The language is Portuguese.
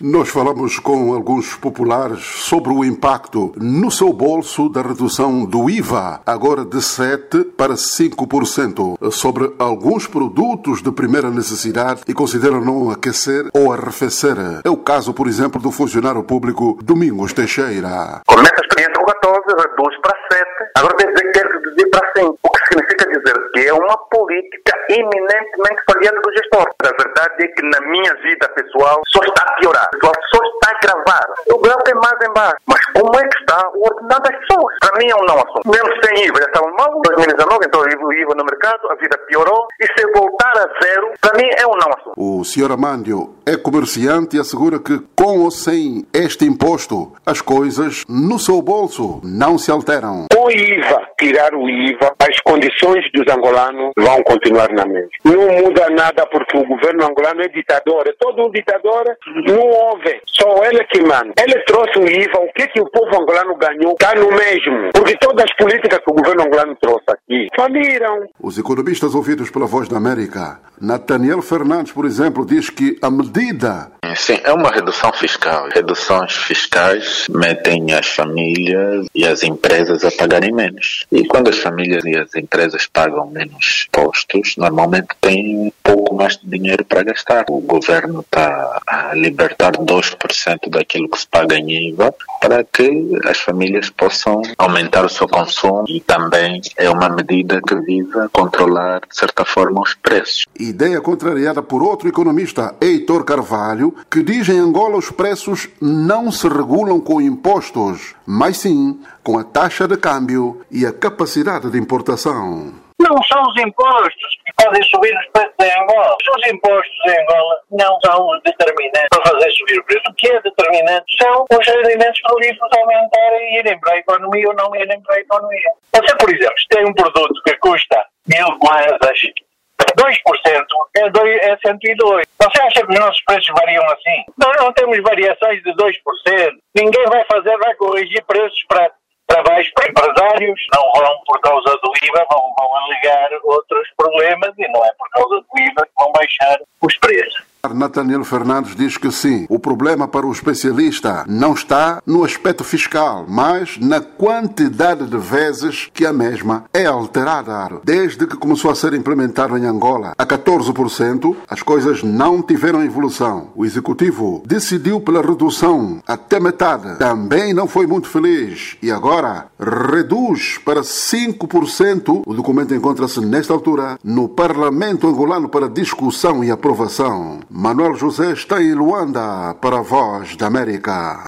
Nós falamos com alguns populares sobre o impacto no seu bolso da redução do IVA, agora de 7% para 5%, sobre alguns produtos de primeira necessidade e consideram não aquecer ou arrefecer. É o caso, por exemplo, do funcionário público Domingos Teixeira. Começa a experiência com 14, reduz para 7, agora tem que quer reduzir para 5, o que significa dizer que é uma política eminentemente falhada do gestor. A verdade é que na minha vida pessoal só está a piorar pessoal só está a gravar. O grau tem mais embaixo. Mas como é que está o ordenado das pessoas? Para mim é um não assunto. Mesmo sem IVA, já estava mal. 2019, então o IVA no mercado, a vida piorou. E se voltar a zero, para mim é um não assunto. O senhor Amândio é comerciante e assegura que com ou sem este imposto, as coisas no seu bolso não se alteram. Com IVA, tirar o IVA, as condições dos angolanos vão continuar na mesma. Não muda nada porque o governo angolano é ditador. É todo um ditador, não houve. Só ele que manda. Ele trouxe o IVA, o que, que o povo angolano ganhou está no mesmo. Porque todas as políticas que o governo angolano trouxe aqui faliram. Os economistas ouvidos pela Voz da América, Nathaniel Fernandes, por exemplo, diz que a medida. Sim, é uma redução fiscal. Reduções fiscais metem as famílias e as empresas a pagarem menos. E quando as famílias e as empresas pagam menos impostos, normalmente têm um pouco mais de dinheiro para gastar. O governo está a libertar 2% daquilo que se paga em IVA para que as famílias possam aumentar o seu consumo e também é uma medida que visa controlar, de certa forma, os preços. Ideia contrariada por outro economista, Heitor Carvalho, que diz em Angola os preços não se regulam com impostos, mas sim com a taxa de câmbio e a capacidade de importação. Não são os impostos que fazem subir os preços em Angola. Os impostos em Angola não são os determinantes para fazer subir o preço. O que é determinante são os rendimentos produtivos aumentarem e irem para a economia ou não irem para a economia. Você, por exemplo, tem um produto que custa mil moedas 2% é, dois, é 102. Você acha que os nossos preços variam assim? Nós não temos variações de 2%. Ninguém vai fazer, vai corrigir preços para, baixo para empresários. Não vão, por causa do IVA, vão, vão alegar outros problemas e não é por causa do IVA que vão baixar os preços. Nathaniel Fernandes diz que sim, o problema para o especialista não está no aspecto fiscal, mas na quantidade de vezes que a mesma é alterada. Desde que começou a ser implementado em Angola a 14%, as coisas não tiveram evolução. O executivo decidiu pela redução até metade. Também não foi muito feliz e agora reduz para 5%. O documento encontra-se nesta altura no Parlamento angolano para discussão e aprovação. Manuel José está em Luanda para a Voz da América.